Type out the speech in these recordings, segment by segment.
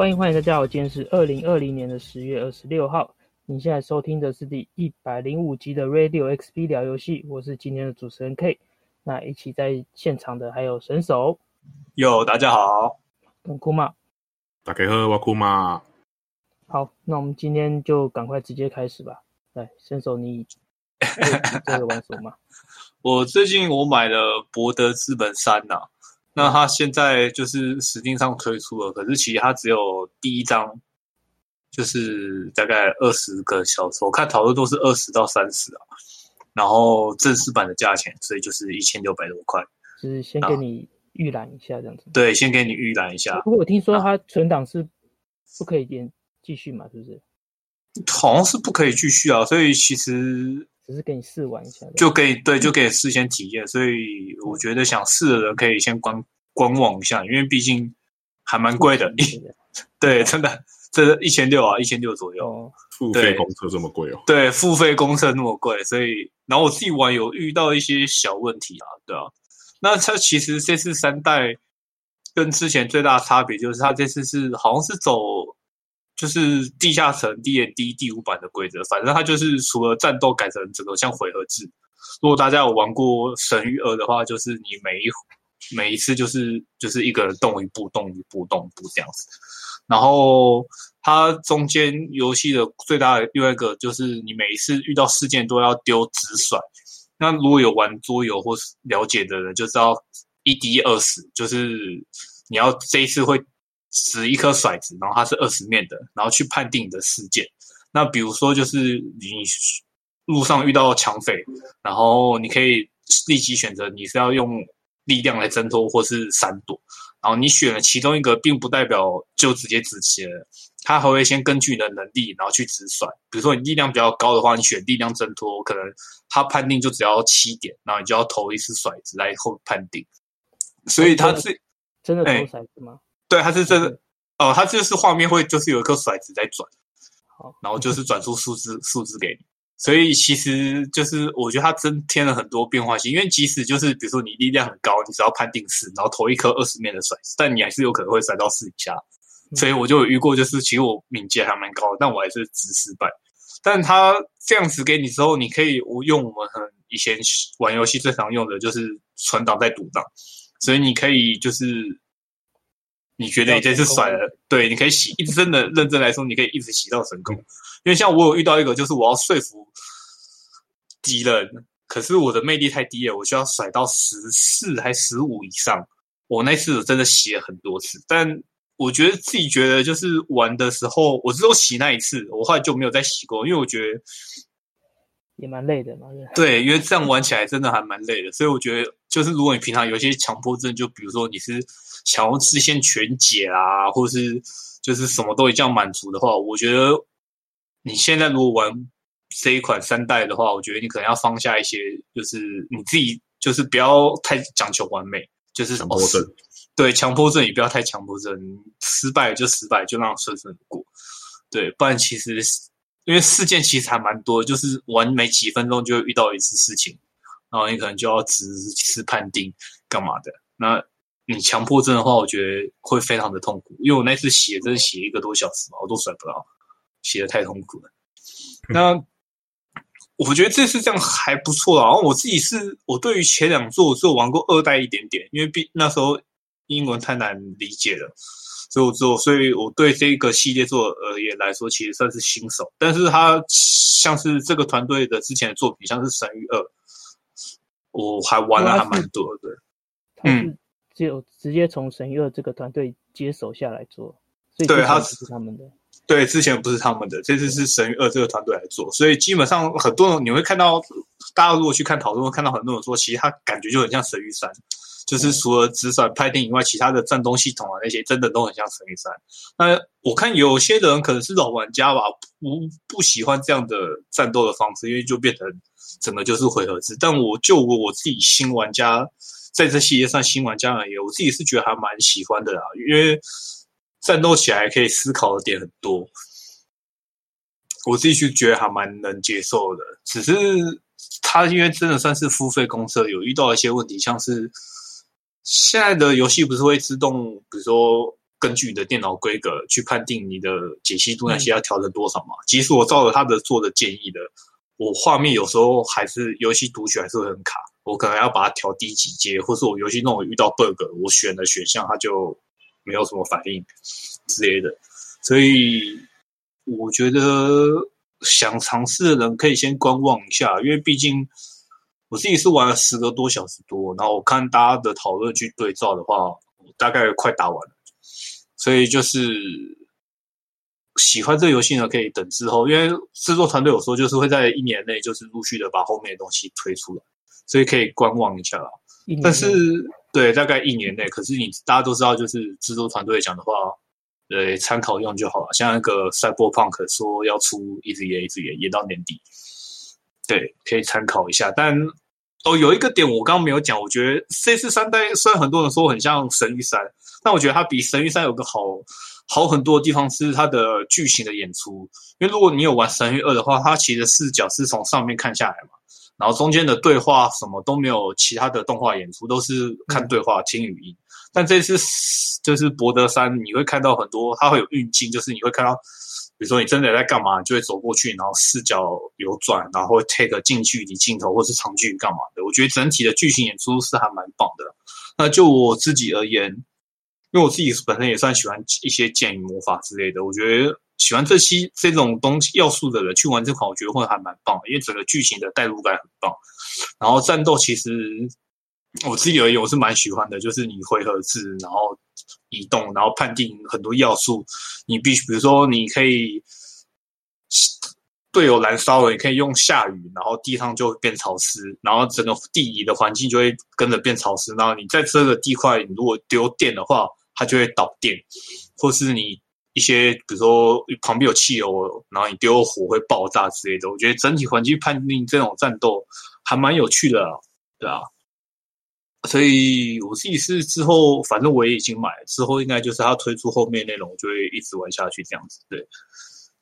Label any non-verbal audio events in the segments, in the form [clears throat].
欢迎欢迎大家好，今天是二零二零年的十月二十六号。你现在收听的是第一百零五集的 Radio XP 聊游戏，我是今天的主持人 K。那一起在现场的还有神手，哟，大家好，跟库玛，大家好，我库玛。好，那我们今天就赶快直接开始吧。来，神手，你这个玩什么？[laughs] 我最近我买了《博德资本三》呐。那它现在就是 Steam 上推出了，可是其实它只有第一章，就是大概二十个小时，我看讨论都是二十到三十啊。然后正式版的价钱，所以就是一千六百多块。就是先给你预览一下这样子。对，先给你预览一下。不过我听说它存档是不可以连继续嘛，是不是？好像是不可以继续啊，所以其实。只是给你试玩一下，就可以对，就可以事先体验，所以我觉得想试的人可以先观观望一下，因为毕竟还蛮贵的，的对，真的，这一千六啊，一千六左右，哦、付费公车这么贵哦，对，付费公车那么贵，所以然后我自己玩有遇到一些小问题啊，对啊，那它其实这次三代跟之前最大的差别就是它这次是好像是走。就是地下城 DND 第五版的规则，反正它就是除了战斗改成整个像回合制。如果大家有玩过《神域二》的话，就是你每一每一次就是就是一个人动一步，动一步，动一步这样子。然后它中间游戏的最大的另外一个就是你每一次遇到事件都要丢掷骰。那如果有玩桌游或是了解的人就知道，一滴二十，就是你要这一次会。掷一颗骰子，然后它是二十面的，然后去判定你的事件。那比如说，就是你路上遇到抢匪，然后你可以立即选择你是要用力量来挣脱，或是闪躲。然后你选了其中一个，并不代表就直接止血了，他还会先根据你的能力，然后去掷骰。比如说你力量比较高的话，你选力量挣脱，可能他判定就只要七点，然后你就要投一次骰子来后判定。所以他是真的投骰子吗？对，它是真的哦，它就是画面会就是有一颗骰子在转，然后就是转出数字数字给你，所以其实就是我觉得它增添了很多变化性，因为即使就是比如说你力量很高，你只要判定四，然后投一颗二十面的骰子，但你还是有可能会甩到四以下，所以我就有遇过，就是其实我敏捷还蛮高的，但我还是直失败。但他这样子给你之后，你可以我用我们很以前玩游戏最常用的就是存档再读档，所以你可以就是。你觉得你这次甩了，对，你可以洗，一直真的认真来说，你可以一直洗到成功。因为像我有遇到一个，就是我要说服敌人，可是我的魅力太低了，我需要甩到十四还十五以上。我那次我真的洗了很多次，但我觉得自己觉得就是玩的时候，我只有洗那一次，我后来就没有再洗过，因为我觉得也蛮累的嘛。对，因为这样玩起来真的还蛮累的，所以我觉得就是如果你平常有一些强迫症，就比如说你是。想要实现全解啊，或是就是什么都一样满足的话，我觉得你现在如果玩这一款三代的话，我觉得你可能要放下一些，就是你自己就是不要太讲求完美，就是什么强迫症，对，强迫症也不要太强迫症，失败就失败，就让顺顺过，对，不然其实因为事件其实还蛮多，就是玩没几分钟就会遇到一次事情，然后你可能就要直视判定干嘛的，那。你强迫症的话，我觉得会非常的痛苦，因为我那次写真的写一个多小时嘛，我都甩不到，写的太痛苦了。那我觉得这次这样还不错啦。然后我自己是我对于前两作我只有玩过二代一点点，因为毕那时候英文太难理解了，所以我做，所以我对这个系列作而言来说，其实算是新手。但是它像是这个团队的之前的作品，像是《神域二》，我还玩了还蛮多的，嗯。就直接从神域二这个团队接手下来做，所以对他是他们的，对，之前不是他们的，这次是神域二这个团队来做，所以基本上很多人你会看到，大家如果去看讨论，会看到很多人说，其实他感觉就很像神域三，就是除了掷骰判定以外，其他的战斗系统啊那些真的都很像神域三。那我看有些人可能是老玩家吧，不不喜欢这样的战斗的方式，因为就变成整个就是回合制。但我就我我自己新玩家。在这系列上，新玩家而言，我自己是觉得还蛮喜欢的啦，因为战斗起来可以思考的点很多，我自己是觉得还蛮能接受的。只是他因为真的算是付费公测，有遇到一些问题，像是现在的游戏不是会自动，比如说根据你的电脑规格去判定你的解析度那些要调整多少嘛。嗯、即使我照着他的做的建议的，我画面有时候还是游戏读取还是会很卡，我可能要把它调低几阶，或是我游戏那种遇到 bug，我选的选项它就没有什么反应之类的。所以我觉得想尝试的人可以先观望一下，因为毕竟。我自己是玩了十个多小时多，然后我看大家的讨论去对照的话，大概快打完了。所以就是喜欢这个游戏呢，可以等之后，因为制作团队有说就是会在一年内就是陆续的把后面的东西推出来，所以可以观望一下啦。但是对，大概一年内，可是你大家都知道，就是制作团队讲的话，对，参考用就好了。像那个 Cyberpunk 说要出，一直延，一直延，延到年底。对，可以参考一下。但哦，有一个点我刚刚没有讲，我觉得 C4 三代虽然很多人说很像神域三，但我觉得它比神域三有个好好很多的地方是它的剧情的演出。因为如果你有玩神域二的话，它其实视角是从上面看下来嘛，然后中间的对话什么都没有其他的动画演出，都是看对话、听语音。但这次就是博德三，你会看到很多，它会有运镜，就是你会看到。比如说你真的在干嘛，就会走过去，然后视角流转，然后 take 近距离镜头或是长距离干嘛的。我觉得整体的剧情演出是还蛮棒的。那就我自己而言，因为我自己本身也算喜欢一些剑与魔法之类的，我觉得喜欢这些这种东西要素的人去玩这款，我觉得会还蛮棒，因为整个剧情的代入感很棒。然后战斗其实。我自己而言，我是蛮喜欢的，就是你回合制，然后移动，然后判定很多要素。你必须，比如说，你可以队友燃烧了，你可以用下雨，然后地上就会变潮湿，然后整个地理的环境就会跟着变潮湿。然后你在这个地块，你如果丢电的话，它就会导电，或是你一些，比如说旁边有汽油，然后你丢火会爆炸之类的。我觉得整体环境判定这种战斗还蛮有趣的，对啊。所以我自己是之后，反正我也已经买了，之后应该就是他推出后面内容，我就会一直玩下去这样子。对，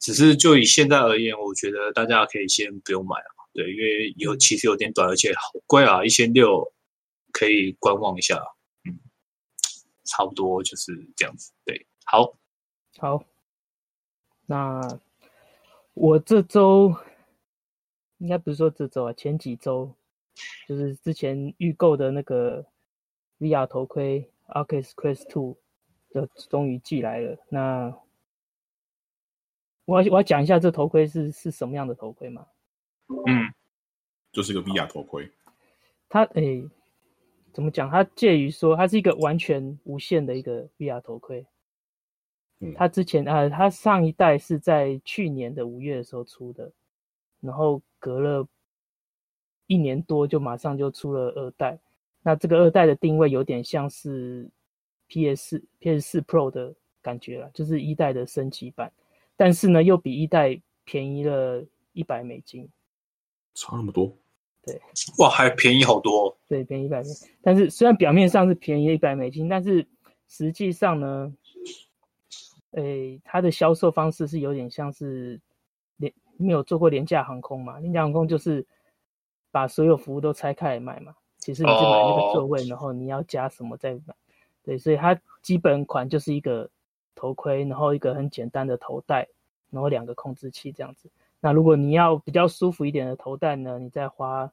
只是就以现在而言，我觉得大家可以先不用买了，对，因为有其实有点短，而且好贵啊，一千六可以观望一下。嗯，差不多就是这样子。对，好，好，那我这周应该不是说这周啊，前几周。就是之前预购的那个 VR 头盔 Oculus Quest Two 就终于寄来了。那我要我要讲一下这头盔是是什么样的头盔吗？嗯，就是个 VR 头盔。它诶、欸，怎么讲？它介于说它是一个完全无线的一个 VR 头盔。嗯，它之前啊，它上一代是在去年的五月的时候出的，然后隔了。一年多就马上就出了二代，那这个二代的定位有点像是 PS PS 四 Pro 的感觉了，就是一代的升级版，但是呢又比一代便宜了一百美金，差那么多？对，[laughs] 哇，还便宜好多。对，便宜一百美金，但是虽然表面上是便宜一百美金，但是实际上呢，诶，它的销售方式是有点像是廉，没有做过廉价航空嘛？廉价航空就是。把所有服务都拆开来卖嘛，其实你是买那个座位，然后你要加什么再买。对，所以它基本款就是一个头盔，然后一个很简单的头戴，然后两个控制器这样子。那如果你要比较舒服一点的头戴呢，你再花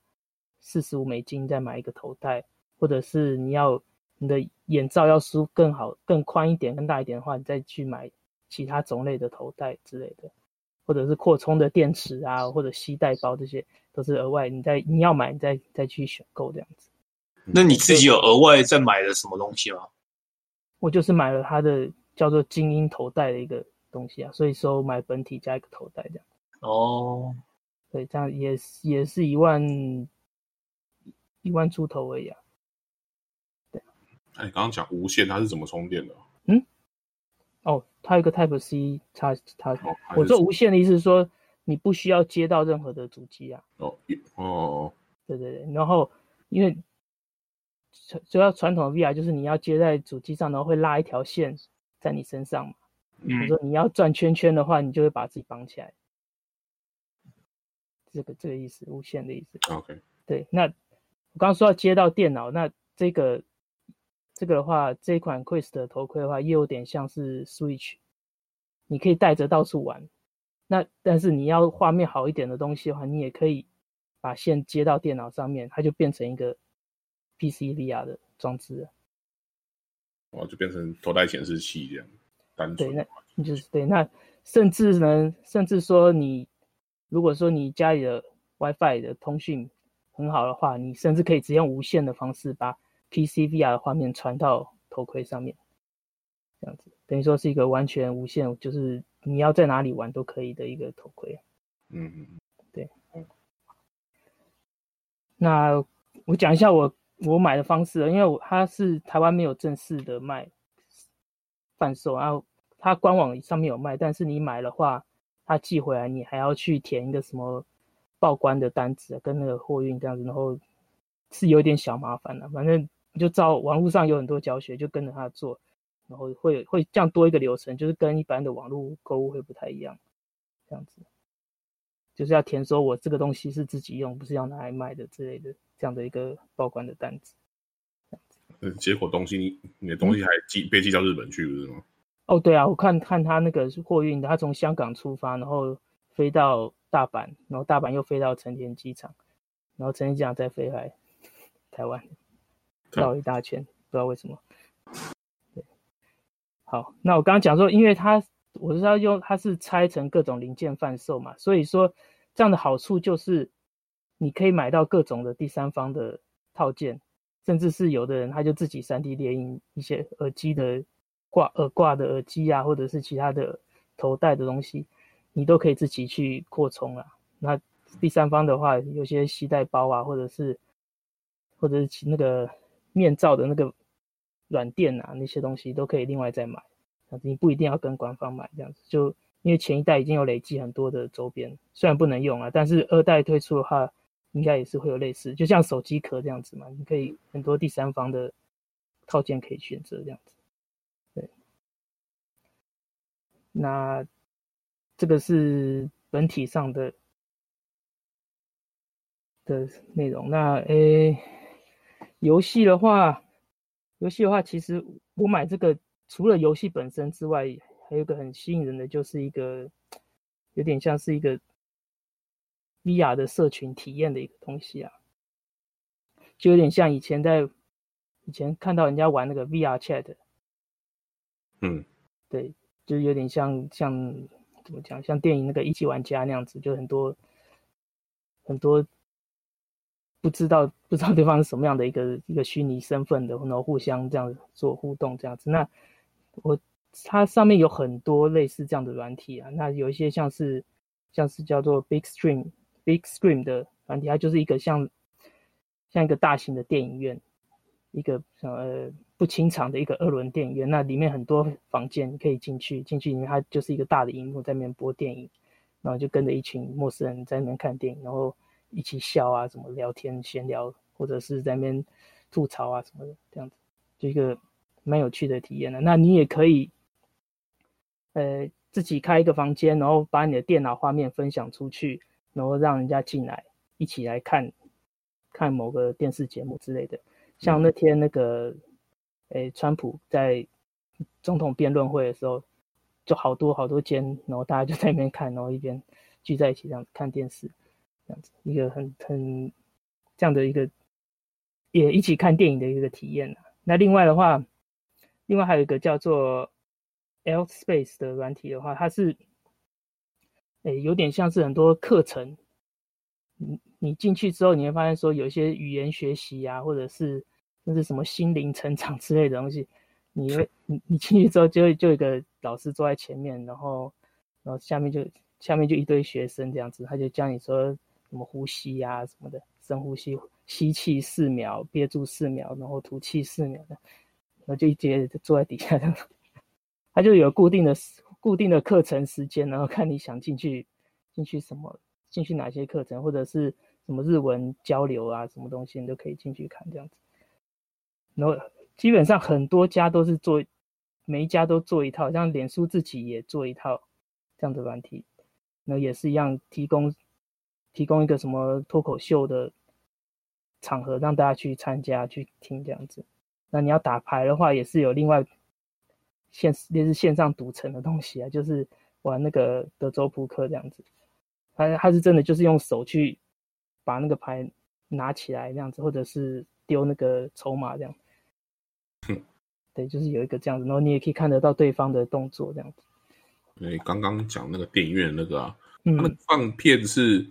四十五美金再买一个头戴，或者是你要你的眼罩要舒更好、更宽一点、更大一点的话，你再去买其他种类的头戴之类的。或者是扩充的电池啊，或者吸带包，这些都是额外，你再你要买，你再再去选购这样子。那你自己有额外再买了什么东西吗？我就是买了它的叫做精英头戴的一个东西啊，所以说买本体加一个头戴这样。哦，对，这样也也是一万一万出头而已啊。对。哎，刚刚讲无线，它是怎么充电的？嗯。哦，它有个 Type C 插插。我说无线的意思是说，你不需要接到任何的主机啊。哦哦，对对对。然后，因为主要传统的 VR 就是你要接在主机上，然后会拉一条线在你身上嘛。嗯。你说你要转圈圈的话，你就会把自己绑起来。这个这个意思，无线的意思。OK。对，那我刚刚说要接到电脑，那这个这个的话，这一款 Quest 的头盔的话，也有点像是 Switch，你可以带着到处玩。那但是你要画面好一点的东西的话，你也可以把线接到电脑上面，它就变成一个 PC VR 的装置了。哦，就变成头戴显示器这样，单纯。对，那就是对。那甚至呢，甚至说你如果说你家里的 WiFi 的通讯很好的话，你甚至可以直接用无线的方式把 PC VR 的画面传到头盔上面，这样子等于说是一个完全无线，就是你要在哪里玩都可以的一个头盔。嗯嗯，对。那我讲一下我我买的方式，因为我它是台湾没有正式的卖贩售，然后它官网上面有卖，但是你买的话，它寄回来你还要去填一个什么报关的单子，跟那个货运这样子，然后是有点小麻烦的，反正。就照网络上有很多教学，就跟着他做，然后会会这样多一个流程，就是跟一般的网络购物会不太一样，这样子，就是要填说我这个东西是自己用，不是要拿来卖的之类的，这样的一个报关的单子。嗯，结果东西你你的东西还寄被寄到日本去，不是吗？哦，对啊，我看看他那个是货运的，他从香港出发，然后飞到大阪，然后大阪又飞到成田机场，然后成田机场再飞来台湾。绕一大圈，不知道为什么。对，好，那我刚刚讲说，因为它我是要用，它是拆成各种零件贩售嘛，所以说这样的好处就是你可以买到各种的第三方的套件，甚至是有的人他就自己 3D 列印一些耳机的挂耳挂的耳机啊，或者是其他的头戴的东西，你都可以自己去扩充啊。那第三方的话，有些携带包啊，或者是或者是其那个。面罩的那个软垫啊，那些东西都可以另外再买，你不一定要跟官方买这样子。就因为前一代已经有累积很多的周边，虽然不能用啊，但是二代推出的话，应该也是会有类似，就像手机壳这样子嘛，你可以很多第三方的套件可以选择这样子。对，那这个是本体上的的内容。那诶。游戏的话，游戏的话，其实我买这个除了游戏本身之外，还有一个很吸引人的，就是一个有点像是一个 VR 的社群体验的一个东西啊，就有点像以前在以前看到人家玩那个 VR Chat，嗯，对，就有点像像怎么讲，像电影那个一级玩家那样子，就很多很多。不知道 [laughs] 不知道对方是什么样的一个一个虚拟身份的，然后互相这样做互动这样子。那我它上面有很多类似这样的软体啊，那有一些像是像是叫做 Big Stream Big Stream 的软体，它就是一个像像一个大型的电影院，一个呃不清场的一个二轮电影院。那里面很多房间可以进去，进去里面它就是一个大的荧幕在那边播电影，然后就跟着一群陌生人在那边看电影，然后。一起笑啊，什么聊天闲聊，或者是在那边吐槽啊什么的，这样子就一个蛮有趣的体验的。那你也可以，呃，自己开一个房间，然后把你的电脑画面分享出去，然后让人家进来一起来看，看某个电视节目之类的。像那天那个，诶，川普在总统辩论会的时候，就好多好多间，然后大家就在那边看，然后一边聚在一起这样子看电视。这样子一个很很这样的一个也一起看电影的一个体验啊。那另外的话，另外还有一个叫做 Altspace 的软体的话，它是诶有点像是很多课程。你你进去之后，你会发现说有一些语言学习啊，或者是甚至什么心灵成长之类的东西。你会你你进去之后，就会就有一个老师坐在前面，然后然后下面就下面就一堆学生这样子，他就教你说。什么呼吸呀、什么的，深呼吸，吸气四秒，憋住四秒，然后吐气四秒的，然后就一节坐在底下这样，他就有固定的固定的课程时间，然后看你想进去进去什么，进去哪些课程，或者是什么日文交流啊，什么东西你都可以进去看这样子。然后基本上很多家都是做，每一家都做一套，像脸书自己也做一套这样的软体，然后也是一样提供。提供一个什么脱口秀的场合，让大家去参加去听这样子，那你要打牌的话，也是有另外线类似线上赌城的东西啊，就是玩那个德州扑克这样子。他他是真的就是用手去把那个牌拿起来这样子，或者是丢那个筹码这样。哼，对，就是有一个这样子，然后你也可以看得到对方的动作这样子。对，刚刚讲那个电影院那个啊，嗯、他们放片是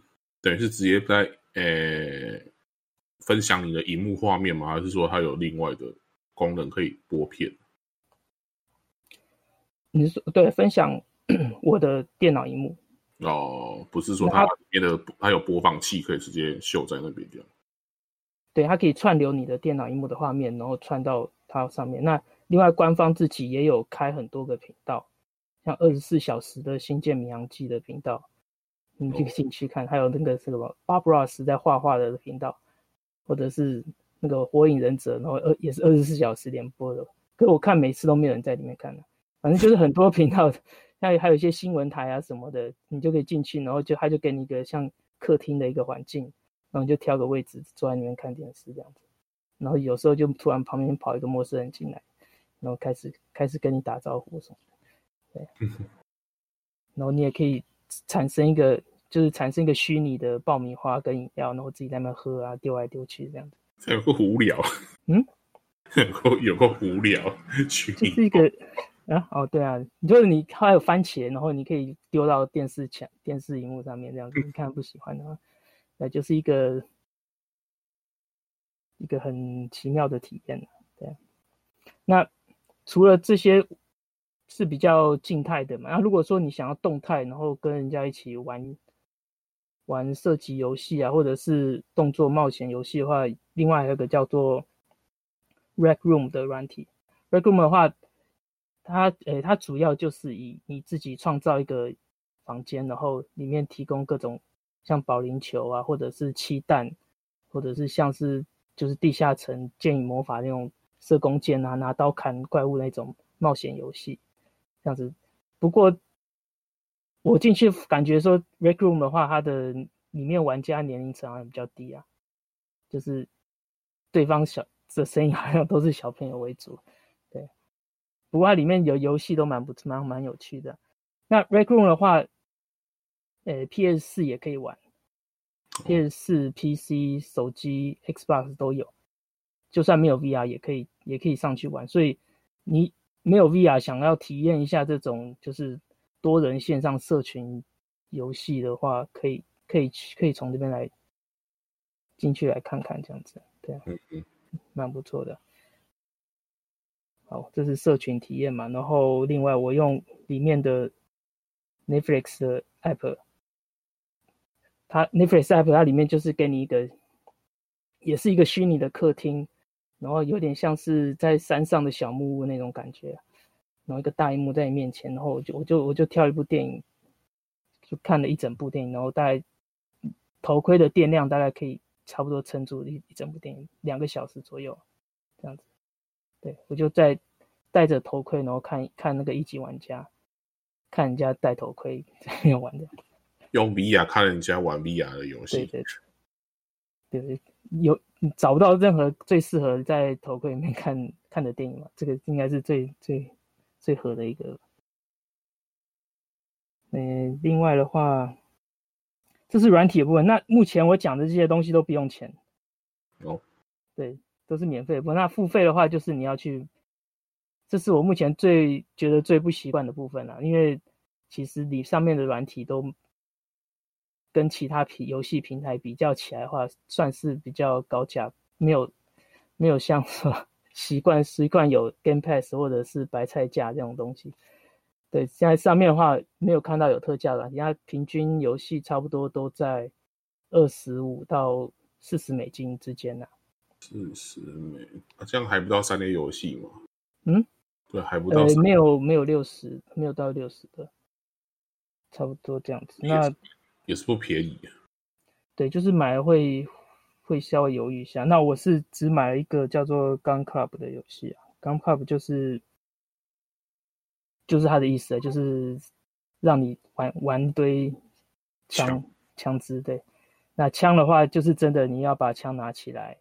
等于是直接在呃、欸、分享你的荧幕画面吗？还是说它有另外的功能可以播片？你是说对分享 [clears throat] 我的电脑荧幕？哦，不是说它里面的它有播放器可以直接秀在那边这样？对，它可以串流你的电脑荧幕的画面，然后串到它上面。那另外官方自己也有开很多个频道。像二十四小时的星舰迷航记的频道，你可以进去看，还有那个什么 Bob Ross 在画画的频道，或者是那个火影忍者，然后二也是二十四小时连播的。可是我看每次都没有人在里面看的，反正就是很多 [laughs] 频道，还有还有一些新闻台啊什么的，你就可以进去，然后就他就给你一个像客厅的一个环境，然后你就挑个位置坐在里面看电视这样子。然后有时候就突然旁边跑一个陌生人进来，然后开始开始跟你打招呼什么的。对，[laughs] 然后你也可以产生一个，就是产生一个虚拟的爆米花跟饮料，然后自己在那喝啊，丢来丢去这样子。有够无聊，嗯，有够有够无聊，虚拟。这是一个啊，哦，对啊，就是你还有番茄，然后你可以丢到电视墙、电视荧幕上面这样子。你看不喜欢的话，那就是一个一个很奇妙的体验。对，那除了这些。是比较静态的嘛，然后如果说你想要动态，然后跟人家一起玩玩射击游戏啊，或者是动作冒险游戏的话，另外还有一个叫做 Rec Room 的软体。Rec Room 的话，它诶，它主要就是以你自己创造一个房间，然后里面提供各种像保龄球啊，或者是气弹，或者是像是就是地下城剑与魔法那种射弓箭啊，拿刀砍怪物那种冒险游戏。这样子，不过我进去感觉说，Rec Room 的话，它的里面玩家年龄层好像比较低啊，就是对方小这声音好像都是小朋友为主，对。不过它里面有游戏都蛮不蛮蛮有趣的。那 Rec Room 的话，呃，PS 四也可以玩，PS 四、PC、手机、Xbox 都有，就算没有 VR 也可以也可以上去玩，所以你。没有 VR，想要体验一下这种就是多人线上社群游戏的话，可以可以可以从这边来进去来看看这样子，对啊，嗯嗯，蛮不错的。好，这是社群体验嘛，然后另外我用里面的 Netflix 的 app，它 Netflix app 它里面就是给你一个，也是一个虚拟的客厅。然后有点像是在山上的小木屋那种感觉，然后一个大荧幕在你面前，然后我就我就我就挑一部电影，就看了一整部电影，然后大概头盔的电量大概可以差不多撑住一一整部电影，两个小时左右这样子。对，我就在戴着头盔，然后看看那个一级玩家，看人家戴头盔 [laughs] 在那边玩的，用 VR 看人家玩 VR 的游戏，对对对，对有。找不到任何最适合在头盔里面看看的电影嘛？这个应该是最最最合的一个。嗯，另外的话，这是软体的部分。那目前我讲的这些东西都不用钱。哦，对，都是免费的部分。那付费的话，就是你要去，这是我目前最觉得最不习惯的部分了。因为其实你上面的软体都。跟其他平游戏平台比较起来的话，算是比较高价，没有没有像说 [laughs] 习惯习惯有 Game Pass 或者是白菜价这种东西。对，现在上面的话没有看到有特价了，人家平均游戏差不多都在二十五到四十美金之间呢、啊。四十美，啊，这样还不到三 A 游戏吗？嗯，对，还不到。呃，没有没有六十，没有到六十的，差不多这样子。那。也是不便宜，对，就是买了会会稍微犹豫一下。那我是只买了一个叫做 Gun Club 的游戏啊，Gun Club 就是就是它的意思，就是让你玩玩一堆枪枪支。对，那枪的话就是真的，你要把枪拿起来，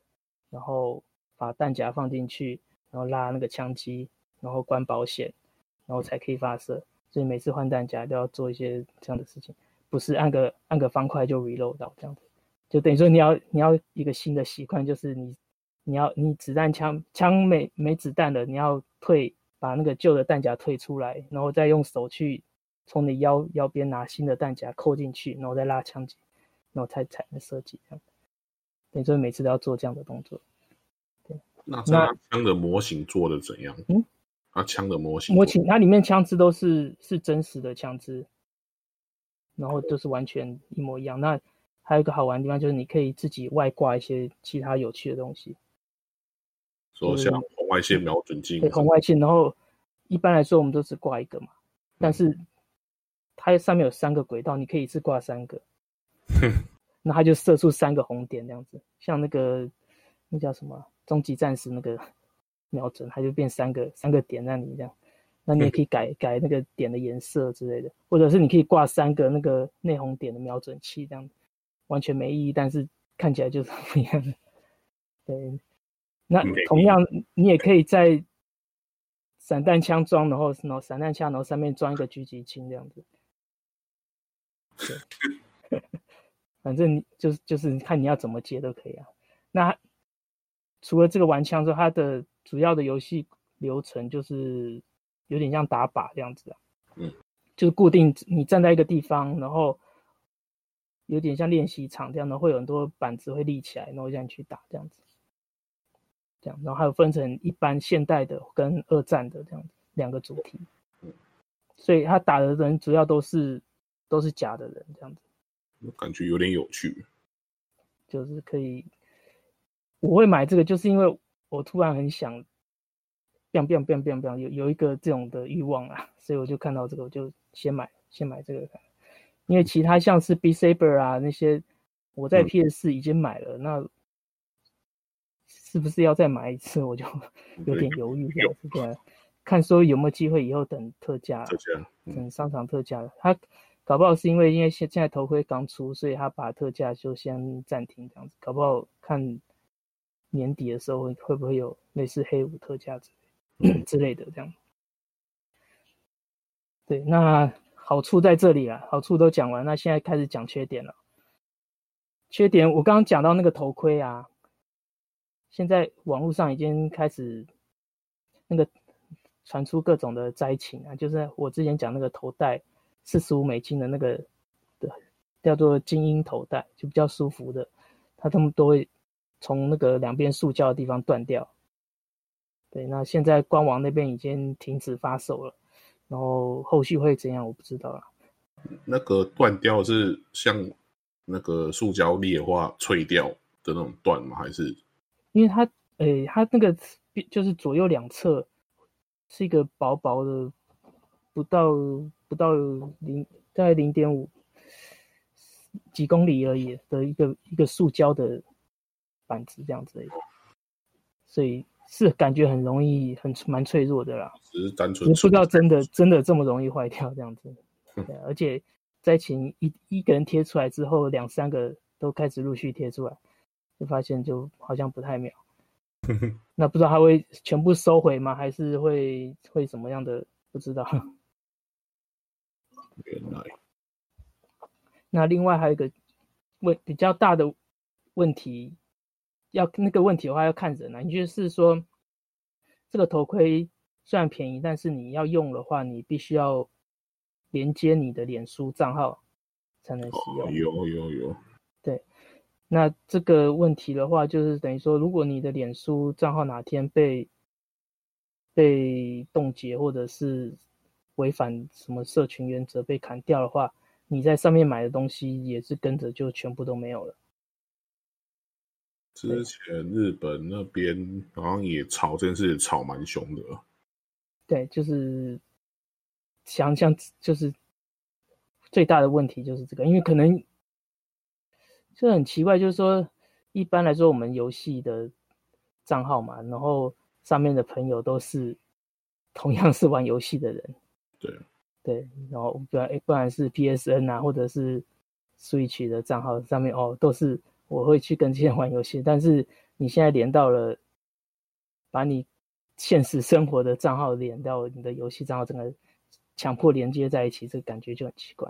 然后把弹夹放进去，然后拉那个枪机，然后关保险，然后才可以发射。所以每次换弹夹都要做一些这样的事情，不是按个按个方块就 reload 到这样子，就等于说你要你要一个新的习惯，就是你你要你子弹枪枪没没子弹了，你要退把那个旧的弹夹退出来，然后再用手去从你腰腰边拿新的弹夹扣进去，然后再拉枪机，然后才才能射击这样。等于说每次都要做这样的动作。对，那那枪的模型做的怎样？嗯。啊，枪的模型，模型它里面枪支都是是真实的枪支，然后都是完全一模一样。那还有一个好玩的地方就是你可以自己外挂一些其他有趣的东西，说像红外线瞄准镜，对，红外线。然后一般来说我们都只挂一个嘛，但是它上面有三个轨道，你可以一次挂三个，那它就射出三个红点这样子，像那个那叫什么终极战士那个。[laughs] 瞄准，它就变三个三个点在你这样，那你也可以改改那个点的颜色之类的，或者是你可以挂三个那个内红点的瞄准器，这样完全没意义，但是看起来就是不一样的。对，那同样你也可以在散弹枪装，然后然后散弹枪，然后上面装一个狙击枪这样子。对，[laughs] 反正你就是就是看你要怎么接都可以啊。那除了这个玩枪之后，它的主要的游戏流程就是有点像打靶这样子啊，嗯，就是固定你站在一个地方，然后有点像练习场这样的，会有很多板子会立起来，然后让你去打这样子，这样，然后还有分成一般现代的跟二战的这样子两个主题，所以他打的人主要都是都是假的人这样子，我感觉有点有趣，就是可以，我会买这个就是因为。我突然很想，biang biang biang biang biang，有有一个这种的欲望啊，所以我就看到这个，我就先买，先买这个看。因为其他像是 Beat Saber 啊那些，我在 PS 四已经买了，嗯、那是不是要再买一次？我就有点犹豫这样子。对，看说有没有机会以后等特价，嗯、等商场特价。他搞不好是因为因为现现在头盔刚出，所以他把特价就先暂停这样子。搞不好看。年底的时候会会不会有类似黑五特价之类 [clears throat] 之类的这样？对，那好处在这里啊，好处都讲完，那现在开始讲缺点了。缺点我刚刚讲到那个头盔啊，现在网络上已经开始那个传出各种的灾情啊，就是我之前讲那个头戴四十五美金的那个的叫做精英头戴，就比较舒服的，他他们都会。从那个两边塑胶的地方断掉，对，那现在官网那边已经停止发售了，然后后续会怎样我不知道了。那个断掉是像那个塑胶裂化脆掉的那种断吗？还是？因为它，诶、欸，它那个就是左右两侧是一个薄薄的，不到不到零，大概零点五几公里而已的一个一个塑胶的。板子这样子，所以是感觉很容易，很蛮脆弱的啦。只是单纯，不知道真的真的这么容易坏掉这样子。对，而且灾情一一个人贴出来之后，两三个都开始陆续贴出来，就发现就好像不太妙。[laughs] 那不知道他会全部收回吗？还是会会什么样的？不知道。[laughs] 原来。那另外还有一个问比较大的问题。要那个问题的话，要看人啊。你就是说，这个头盔虽然便宜，但是你要用的话，你必须要连接你的脸书账号才能使用。哦、有有有。对，那这个问题的话，就是等于说，如果你的脸书账号哪天被被冻结，或者是违反什么社群原则被砍掉的话，你在上面买的东西也是跟着就全部都没有了。之前日本那边好像也吵这件事，吵蛮凶的。对，就是想想，就是最大的问题就是这个，因为可能就很奇怪，就是说一般来说我们游戏的账号嘛，然后上面的朋友都是同样是玩游戏的人。对对，然后不然不然是 PSN 啊，或者是 Switch 的账号上面哦，都是。我会去跟这些人玩游戏，但是你现在连到了，把你现实生活的账号连到你的游戏账号，整个强迫连接在一起，这个感觉就很奇怪。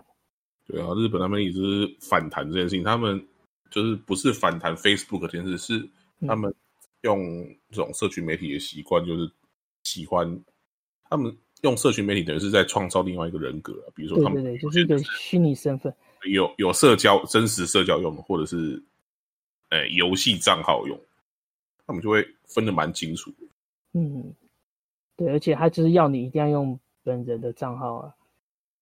对啊，日本他们一直反弹这件事情，他们就是不是反弹 Facebook 这件事，是他们用这种社群媒体的习惯，就是喜欢他们用社群媒体等于是在创造另外一个人格啊，比如说他们对对对，就是一个虚拟身份，有有社交真实社交用，或者是呃游戏账号用，他们就会分的蛮清楚。嗯，对，而且他就是要你一定要用本人的账号啊。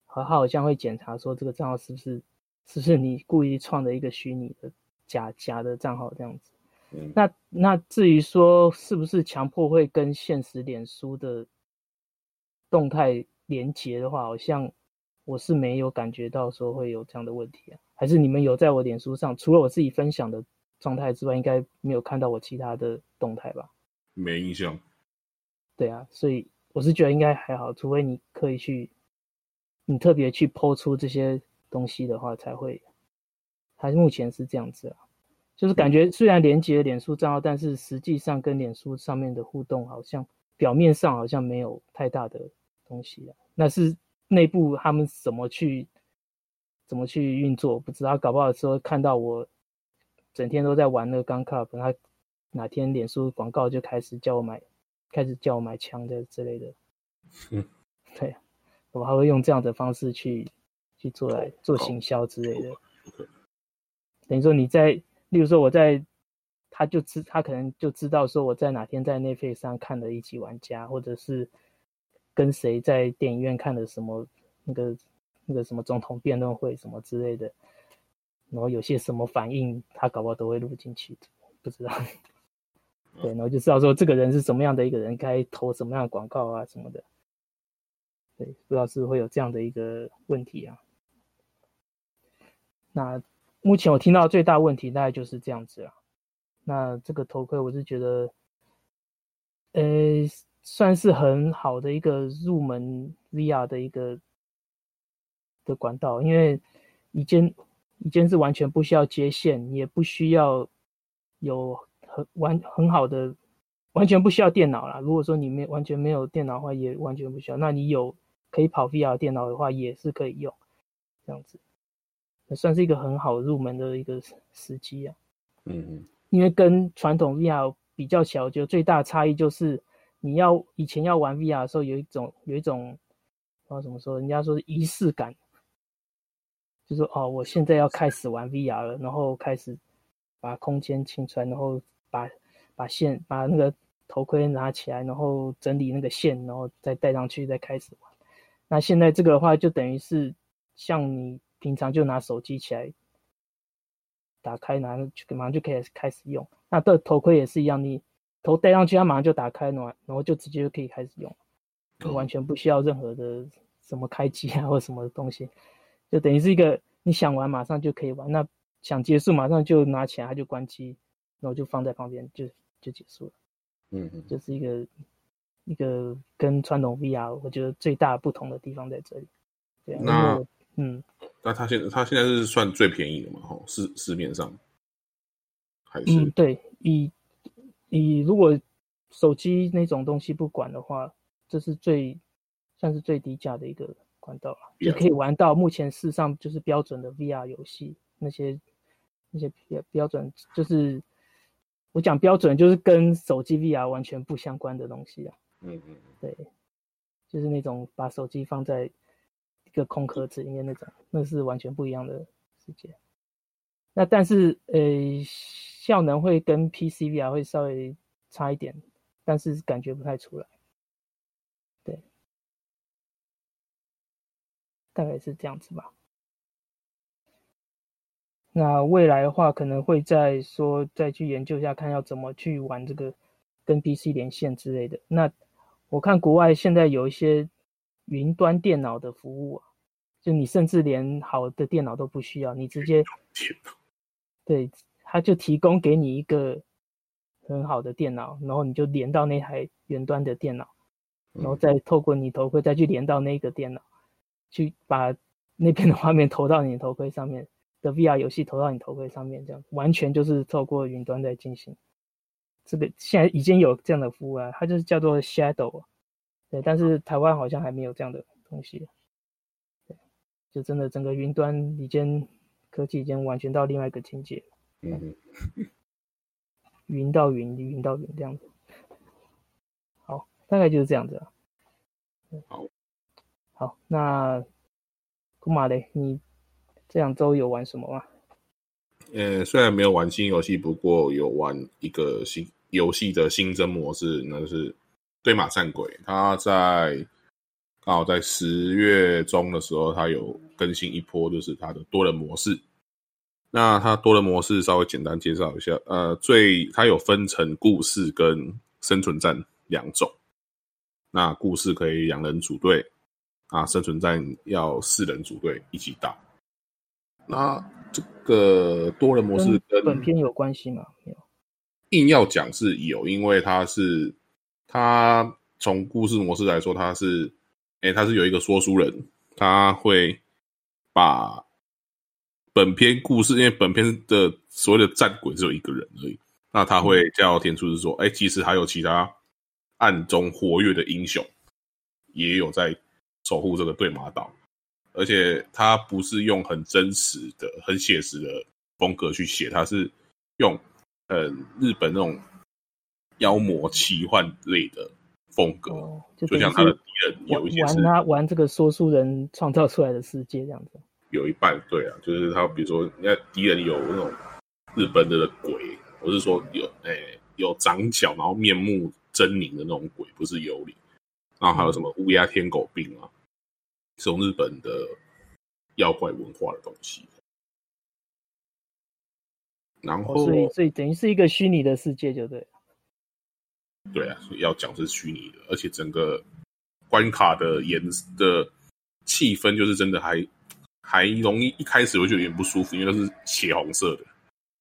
和他好像会检查说这个账号是不是是不是你故意创的一个虚拟的假假的账号这样子。嗯、那那至于说是不是强迫会跟现实脸书的动态连接的话，好像我是没有感觉到说会有这样的问题啊。还是你们有在我脸书上除了我自己分享的状态之外，应该没有看到我其他的动态吧？没印象。对啊，所以我是觉得应该还好，除非你刻意去。你特别去 po 出这些东西的话，才会，还是目前是这样子啊，就是感觉虽然连接脸书账号，但是实际上跟脸书上面的互动，好像表面上好像没有太大的东西啊。那是内部他们怎么去怎么去运作，不知道。搞不好说看到我整天都在玩那个 Gun Club，他哪天脸书广告就开始叫我买，开始叫我买枪的之类的。嗯，对。我还会用这样的方式去去做来做行销之类的，等于说你在，例如说我在，他就知他可能就知道说我在哪天在 Netflix 上看了一集玩家，或者是跟谁在电影院看的什么那个那个什么总统辩论会什么之类的，然后有些什么反应，他搞不好都会录进去，不知道，对，然后就知道说这个人是什么样的一个人，该投什么样的广告啊什么的。对，不知道是不是会有这样的一个问题啊？那目前我听到最大问题大概就是这样子了。那这个头盔我是觉得，呃，算是很好的一个入门 VR 的一个的管道，因为一件一件是完全不需要接线，也不需要有很完很好的，完全不需要电脑啦。如果说你没完全没有电脑的话，也完全不需要。那你有。可以跑 VR 电脑的话，也是可以用，这样子，也算是一个很好入门的一个时机啊。嗯嗯。因为跟传统 VR 比较起来，我觉得最大的差异就是，你要以前要玩 VR 的时候，有一种有一种，不知道怎么说，人家说是仪式感，就是说哦，我现在要开始玩 VR 了，然后开始把空间清出来，然后把把线把那个头盔拿起来，然后整理那个线，然后再戴上去，再开始玩。那现在这个的话，就等于是像你平常就拿手机起来打开，拿就马上就可以开始用。那这头盔也是一样，你头戴上去，它马上就打开，然然后就直接就可以开始用，完全不需要任何的什么开机啊或什么东西，就等于是一个你想玩马上就可以玩，那想结束马上就拿起来，它就关机，然后就放在旁边就就结束了。嗯嗯，就是一个。一个跟传统 VR，我觉得最大不同的地方在这里。对啊，那嗯，那它现在它现在是算最便宜的嘛？吼，市市面上还是？嗯，对，以以如果手机那种东西不管的话，这是最算是最低价的一个管道了，就可以玩到目前世上就是标准的 VR 游戏，那些那些标标准就是我讲标准就是跟手机 VR 完全不相关的东西啊。嗯嗯，对，就是那种把手机放在一个空壳子里面那种，那是完全不一样的世界。那但是呃，效能会跟 PC VR 会稍微差一点，但是感觉不太出来。对，大概是这样子吧。那未来的话，可能会再说再去研究一下，看要怎么去玩这个跟 PC 连线之类的。那我看国外现在有一些云端电脑的服务啊，就你甚至连好的电脑都不需要，你直接，对，他就提供给你一个很好的电脑，然后你就连到那台云端的电脑，然后再透过你头盔再去连到那个电脑，去把那边的画面投到你的头盔上面 [laughs] 的 VR 游戏投到你头盔上面，这样完全就是透过云端在进行。这个现在已经有这样的服务啊，它就是叫做 Shadow，对，但是台湾好像还没有这样的东西，对，就真的整个云端已经科技已经完全到另外一个境界，嗯，云到云，云到云这样子，好，大概就是这样子啊，好，好，那古马嘞，你这两周有玩什么吗？呃，虽然没有玩新游戏，不过有玩一个新游戏的新增模式，那就是堆马战鬼。它在刚好在十月中的时候，它有更新一波，就是它的多人模式。那它多人模式稍微简单介绍一下，呃，最它有分成故事跟生存战两种。那故事可以两人组队，啊，生存战要四人组队一起打。那这个多人模式跟本片有关系吗？没有。硬要讲是有，因为它是它从故事模式来说，它是哎、欸，它是有一个说书人，他会把本片故事，因为本片的所谓的战鬼只有一个人而已，那他会叫田出是说，哎、欸，其实还有其他暗中活跃的英雄，也有在守护这个对马岛。而且他不是用很真实的、很写实的风格去写，他是用呃日本那种妖魔奇幻类的风格，哦、就，就像他的敌人有一些是玩他玩这个说书人创造出来的世界这样子。有一半对啊，就是他比如说，你看敌人有那种日本的鬼，我是说有诶、欸、有长角，然后面目狰狞的那种鬼，不是幽灵。然后还有什么乌鸦天狗病啊？这种日本的妖怪文化的东西，然后、哦、所以所以等于是一个虚拟的世界，就对了。对啊，所以要讲是虚拟的，而且整个关卡的颜的气氛就是真的还还容易一开始我就有点不舒服，因为它是血红色的，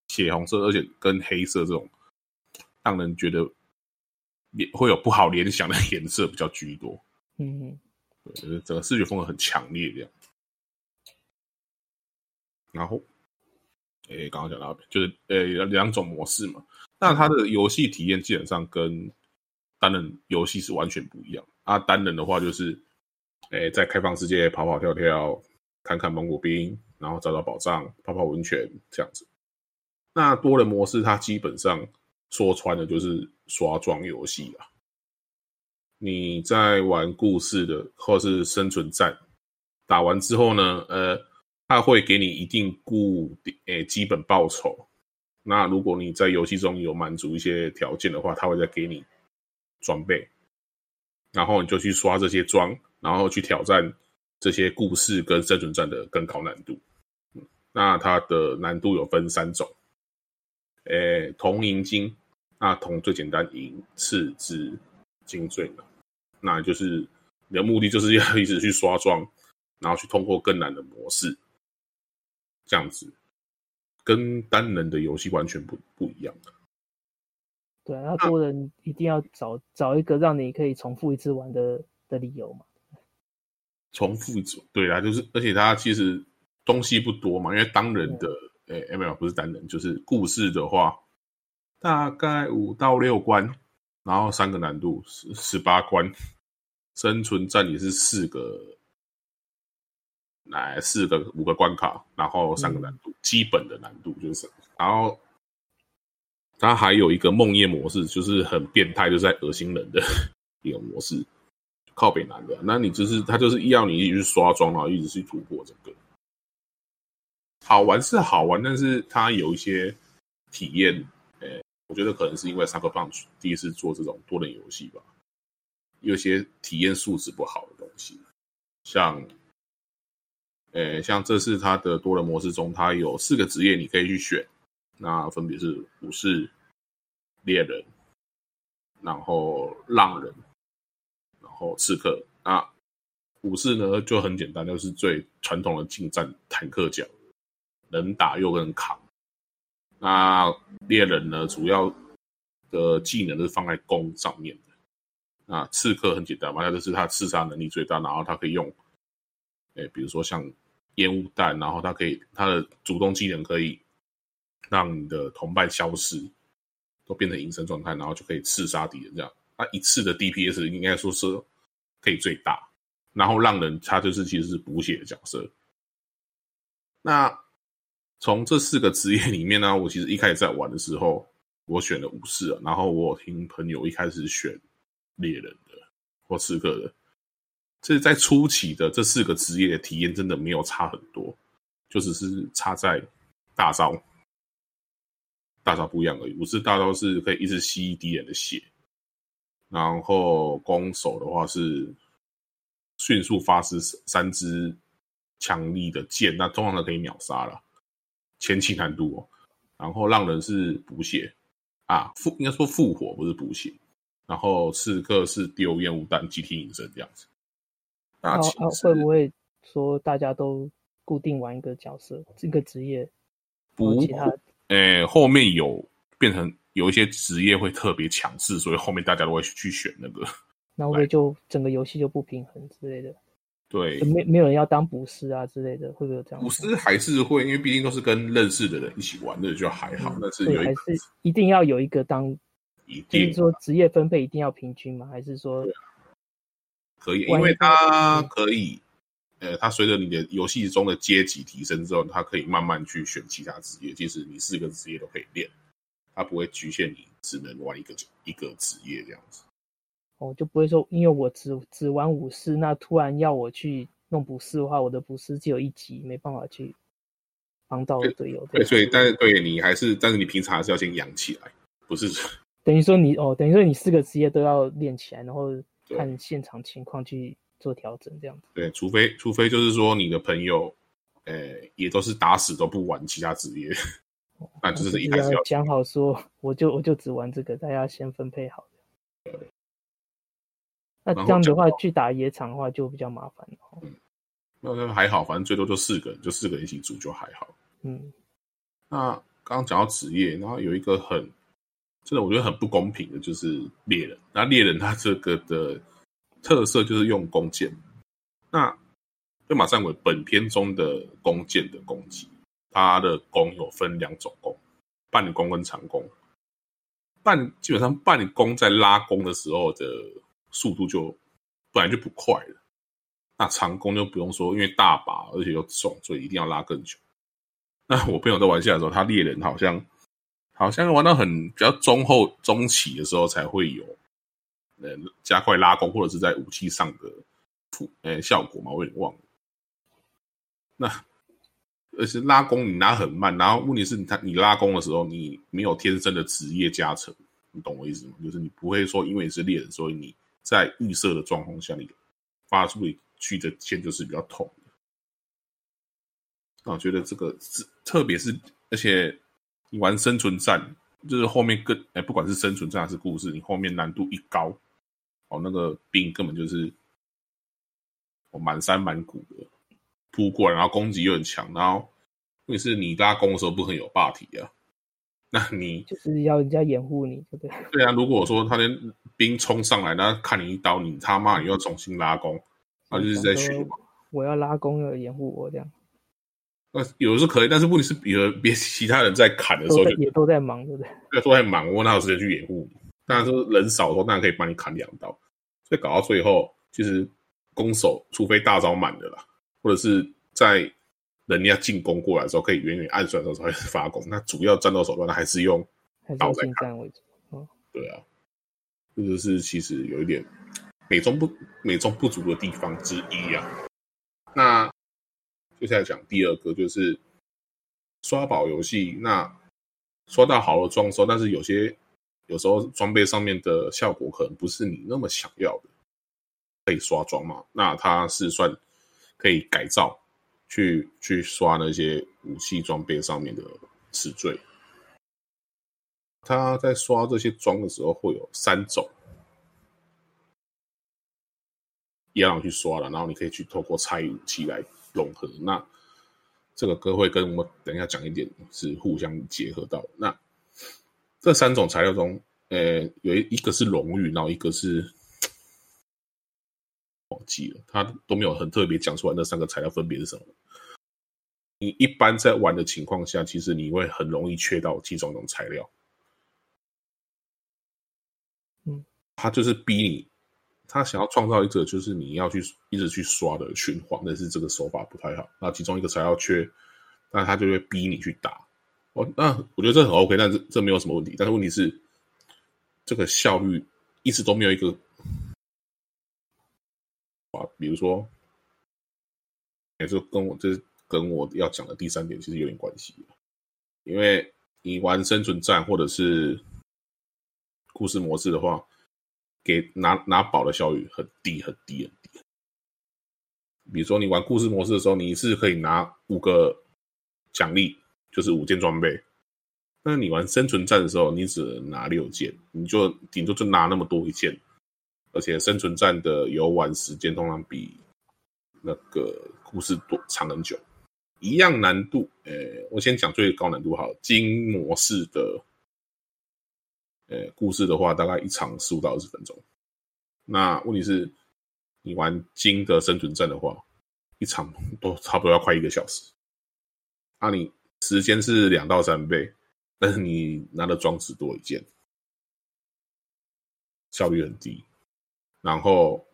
血红色，而且跟黑色这种让人觉得联会有不好联想的颜色比较居多。嗯。对，就是整个视觉风格很强烈这样。然后，诶，刚刚讲到就是诶两种模式嘛。那它的游戏体验基本上跟单人游戏是完全不一样。啊，单人的话就是，诶，在开放世界跑跑跳跳，看看蒙古兵，然后找找宝藏，泡泡温泉这样子。那多人模式它基本上说穿了就是刷装游戏啊。你在玩故事的或是生存战，打完之后呢，呃，他会给你一定固定诶基本报酬。那如果你在游戏中有满足一些条件的话，他会再给你装备，然后你就去刷这些装，然后去挑战这些故事跟生存战的更高难度。那它的难度有分三种，诶，铜银金，那铜最简单，银次之，金最难。那就是你的目的就是要一直去刷装，然后去通过更难的模式，这样子，跟单人的游戏完全不不一样的。对，那多人一定要找找一个让你可以重复一次玩的的理由嘛。重复一次，对啊，就是而且它其实东西不多嘛，因为单人的诶，ML 不是单人，就是故事的话，大概五到六关。然后三个难度十十八关，生存战也是四个，来四个五个关卡，然后三个难度，嗯、基本的难度就是，然后它还有一个梦魇模式，就是很变态，就是在恶心人的一个模式，靠北南的。那你就是他就是要你一直去刷装，然后一直去突破这个，好玩是好玩，但是它有一些体验，诶我觉得可能是因为 Sucker Punch 第一次做这种多人游戏吧，有些体验素质不好的东西，像，呃，像这次它的多人模式中，它有四个职业你可以去选，那分别是武士、猎人，然后浪人，然后刺客。那武士呢就很简单，就是最传统的近战坦克角，能打又能扛。那猎人呢，主要的技能是放在弓上面的。那刺客很简单嘛，那就是他刺杀能力最大，然后他可以用，哎，比如说像烟雾弹，然后他可以他的主动技能可以让你的同伴消失，都变成隐身状态，然后就可以刺杀敌人这样。那一次的 DPS 应该说是可以最大，然后让人他就是其实是补血的角色。那从这四个职业里面呢，我其实一开始在玩的时候，我选了武士，然后我听朋友一开始选猎人的或刺客的，这在初期的这四个职业的体验真的没有差很多，就只是差在大招，大招不一样而已。武士大招是可以一直吸敌人的血。然后弓手的话是迅速发射三支强力的箭，那通常都可以秒杀了，前期难度哦。然后让人是补血啊，复应该说复活不是补血。然后刺客是丢烟雾弹、集体隐身这样子。那会不会说大家都固定玩一个角色，这个职业？不，其他诶，后面有变成。有一些职业会特别强势，所以后面大家都会去选那个。那会不会就整个游戏就不平衡之类的？对，没没有人要当捕师啊之类的，会不会有这样？捕师还是会，因为毕竟都是跟认识的人一起玩，的就还好。嗯、但是有还是一定要有一个当，一定就是说职业分配一定要平均吗？还是说可以？因为他可以，呃，他随着你的游戏中的阶级提升之后，他可以慢慢去选其他职业。即使你四个职业都可以练。他不会局限你只能玩一个一个职业这样子，哦，就不会说因为我只只玩武士，那突然要我去弄补师的话，我的补师只有一级，没办法去帮到队友。对，所以但是对你还是，但是你平常还是要先养起来，不是？[laughs] 等于说你哦，等于说你四个职业都要练起来，然后 [laughs] 看现场情况去做调整这样子。对，除非除非就是说你的朋友，呃，也都是打死都不玩其他职业。[laughs] 那就是一开始要讲好说，我就我就只玩这个，大家先分配好。那这样的话，去打野场的话就比较麻烦了。嗯，那还好，反正最多就四个人，就四个人一起组就还好。嗯，那刚刚讲到职业，然后有一个很真的我觉得很不公平的，就是猎人。那猎人他这个的特色就是用弓箭。那对马上鬼本片中的弓箭的攻击。它的弓有分两种弓，半弓跟长弓。半基本上半弓在拉弓的时候的速度就本来就不快了，那长弓就不用说，因为大把而且又重，所以一定要拉更久。那我朋友在玩下的时候，他猎人好像好像玩到很比较中后中期的时候才会有呃加快拉弓或者是在武器上的辅呃效果嘛，我有点忘了。那。而且拉弓你拉很慢，然后问题是你他你拉弓的时候，你没有天生的职业加成，你懂我意思吗？就是你不会说因为你是猎人，所以你在预设的状况下，你发出去的箭就是比较痛的。那我觉得这个是，特别是而且你玩生存战，就是后面更哎，不管是生存战还是故事，你后面难度一高，哦，那个兵根本就是哦满山满谷的。扑过来，然后攻击又很强，然后问题是你拉弓的时候不可能有霸体啊，那你 [laughs] 就是要人家掩护你，对不对？[laughs] 对啊，如果说他的兵冲上来，然后看你一刀，你他妈你又要重新拉弓，那就是在学嘛。我要拉弓要掩护我这样。那有的时候可以，但是问题是别人 [laughs] 别其他人在砍的时候就也都在忙，对不对？对，都在忙，我哪有时间去掩护你？当然说人少的时候，当然可以帮你砍两刀。所以搞到最后，其实攻守除非大招满的啦。或者是在人家进攻过来的时候，可以远远暗算的时候才发功。那主要战斗手段呢，还是用刀在砍为主。嗯，对啊，这就是其实有一点美中不美中不足的地方之一啊。那接下来讲第二个，就是刷宝游戏。那刷到好的装修，但是有些有时候装备上面的效果可能不是你那么想要的，可以刷装嘛？那它是算。可以改造，去去刷那些武器装备上面的词缀。他在刷这些装的时候，会有三种一样去刷了，然后你可以去透过拆武器来融合。那这个歌会跟我们等一下讲一点是互相结合到。那这三种材料中，呃，有一一个是荣誉，然后一个是。忘记了，他都没有很特别讲出来那三个材料分别是什么。你一般在玩的情况下，其实你会很容易缺到其中一种材料。他就是逼你，他想要创造一个就是你要去一直去刷的循环，但是这个手法不太好。那其中一个材料缺，那他就会逼你去打。哦，那我觉得这很 OK，但是这没有什么问题。但是问题是，这个效率一直都没有一个啊，比如说，也就跟我这跟我要讲的第三点其实有点关系，因为你玩生存战或者是故事模式的话，给拿拿宝的效率很低很低很低。比如说你玩故事模式的时候，你是可以拿五个奖励。就是五件装备，那你玩生存战的时候，你只能拿六件，你就顶多就拿那么多一件，而且生存战的游玩时间通常比那个故事多长很久，一样难度。呃，我先讲最高难度好，金模式的，呃，故事的话大概一场十五到二十分钟，那问题是，你玩金的生存战的话，一场都差不多要快一个小时，那你。时间是两到三倍，但是你拿的装置多一件，效率很低。然后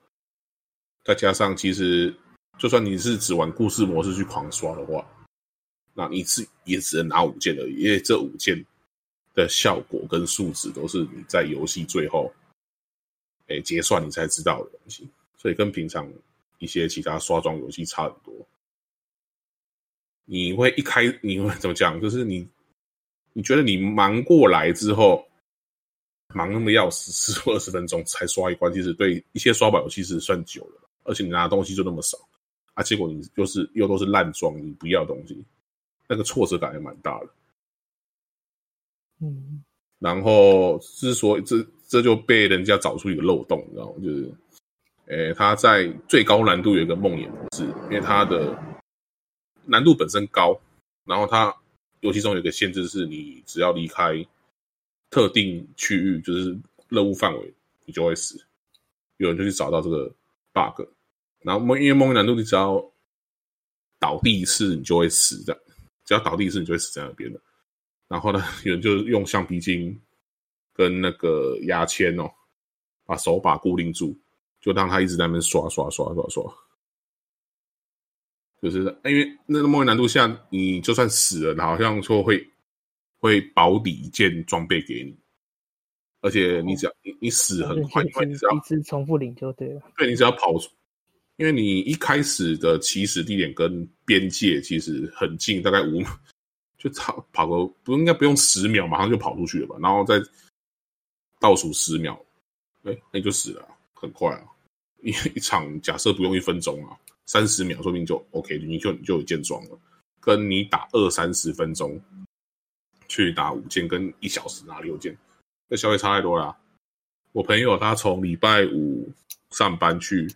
再加上，其实就算你是只玩故事模式去狂刷的话，那你是也只能拿五件而已，因为这五件的效果跟数值都是你在游戏最后，哎，结算你才知道的东西，所以跟平常一些其他刷装游戏差很多。你会一开，你会怎么讲？就是你，你觉得你忙过来之后，忙的要死，十多二十分钟才刷一关，其实对一些刷宝游戏是算久了，而且你拿的东西就那么少，啊，结果你就是又都是烂装，你不要东西，那个挫折感也蛮大的。嗯，然后之所以这这就被人家找出一个漏洞，你知道吗？就是，诶，他在最高难度有一个梦魇模式，因为它的。难度本身高，然后它游戏中有一个限制，是你只要离开特定区域，就是任务范围，你就会死。有人就去找到这个 bug，然后梦因为梦魇难度，你只要倒地一次，你就会死的。只要倒地一次，你就会死在那边的。然后呢，有人就用橡皮筋跟那个牙签哦，把手把固定住，就让它一直在那边刷刷刷刷刷。就是因为那个梦魇难度下，你就算死了，好像说会会保底一件装备给你，而且你只要你你死很快，因为你只要一直重复领就对了。对，你只要跑出，因为你一开始的起始地点跟边界其实很近，大概五就跑跑个不应该不用十秒，马上就跑出去了吧？然后再倒数十秒，哎，那你就死了，很快啊！一一场假设不用一分钟啊。三十秒，说不定就 OK，你就你就有件装了。跟你打二三十分钟去打五件，跟一小时拿六件，那消费差太多了啊。我朋友他从礼拜五上班去，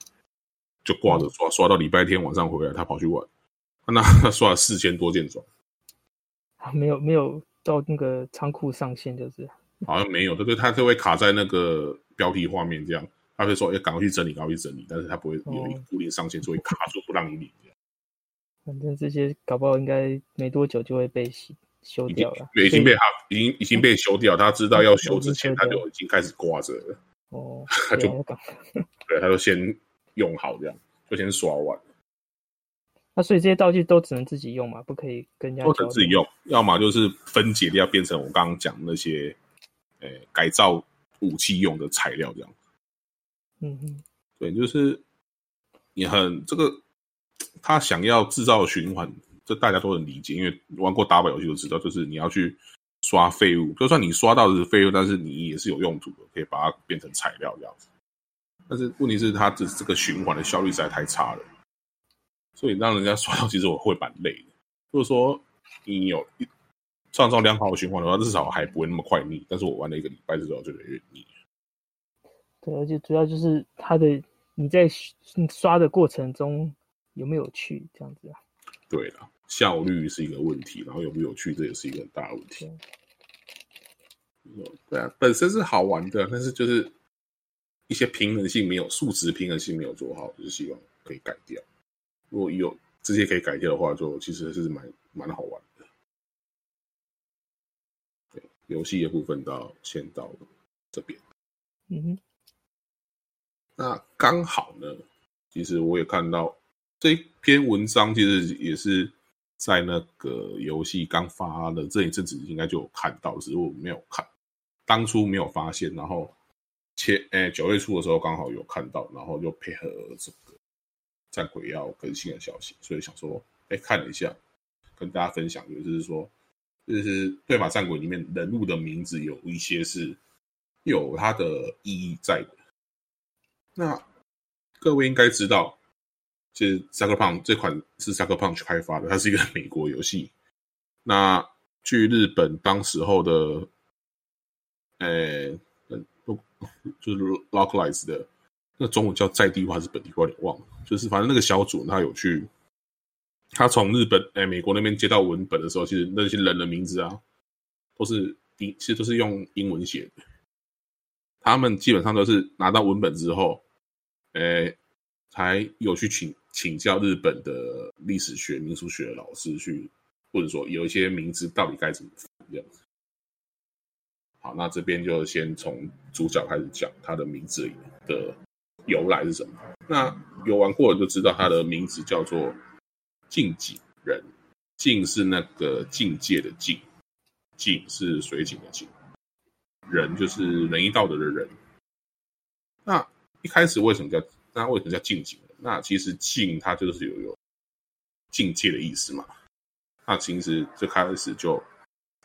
就挂着刷刷到礼拜天晚上回来，他跑去玩，那他刷了四千多件装，没有没有到那个仓库上线，就是好像没有，对对，他就会卡在那个标题画面这样。他会说：“要赶快去整理，赶快去整理。”但是他不会有一个固定上限，所以卡住不让你领。反正这些搞不好应该没多久就会被洗修掉了。已经被他已经已经被修掉。他知道要修之前，他就已经开始挂着了。哦，[laughs] 他就 [laughs] 对，他就先用好这样，就先刷完。那 [laughs] 所以这些道具都只能自己用嘛？不可以跟人家。不能自己用，要么就是分解掉，变成我刚刚讲那些，呃，改造武器用的材料这样。嗯哼，对，就是你很这个，他想要制造循环，这大家都能理解，因为玩过打宝游戏就知道，就是你要去刷废物，就算你刷到的是废物，但是你也是有用途的，可以把它变成材料这样子。但是问题是，它这这个循环的效率实在太差了，所以让人家刷到，其实我会蛮累的。如果说你有一创造良好的循环的话，至少还不会那么快腻。但是我玩了一个礼拜之后，就觉得有点腻。对，而且主要就是它的你在刷的过程中有没有趣，这样子啊？对了，效率是一个问题，然后有没有趣，这也是一个很大的问题。对，对啊，本身是好玩的，但是就是一些平衡性没有，数值平衡性没有做好，就是希望可以改掉。如果有这些可以改掉的话，就其实是蛮蛮好玩的。对，游戏的部分到先到这边。嗯哼。那刚好呢，其实我也看到这一篇文章，其实也是在那个游戏刚发的这一阵子，应该就有看到，只是我没有看，当初没有发现，然后前诶九月初的时候刚好有看到，然后又配合这个战鬼要更新的消息，所以想说，哎，看了一下，跟大家分享，就是说，就是对马战鬼里面人物的名字有一些是有它的意义在的。那各位应该知道，其实 Sucker Punch 这款是 Sucker Punch 开发的，它是一个美国游戏。[laughs] 那据日本当时候的，诶，就是 Localize 的，那中文叫在地化还是本地化，有点忘了。就是反正那个小组他有去，他从日本诶美国那边接到文本的时候，其实那些人的名字啊，都是英其实都是用英文写的。他们基本上都是拿到文本之后，诶，才有去请请教日本的历史学、民俗学的老师去，或者说有一些名字到底该怎么这样。好，那这边就先从主角开始讲他的名字的由来是什么。那有玩过的就知道他的名字叫做近景人。近是那个境界的境，景是水井的景。人就是仁义道德的人。那一开始为什么叫那为什么叫近景？那其实境它就是有有境界的意思嘛。那其实最开始就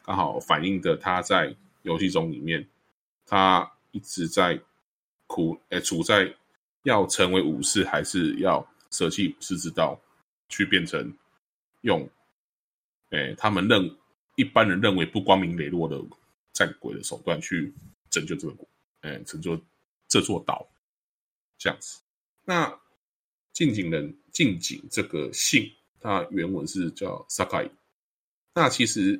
刚好反映的他在游戏中里面，他一直在苦诶处在要成为武士，还是要舍弃武士之道，去变成用诶他们认一般人认为不光明磊落的。战鬼的手段去拯救这个国，哎，拯救这座岛，这样子。那近景人近景这个姓，它原文是叫 Sakai。那其实，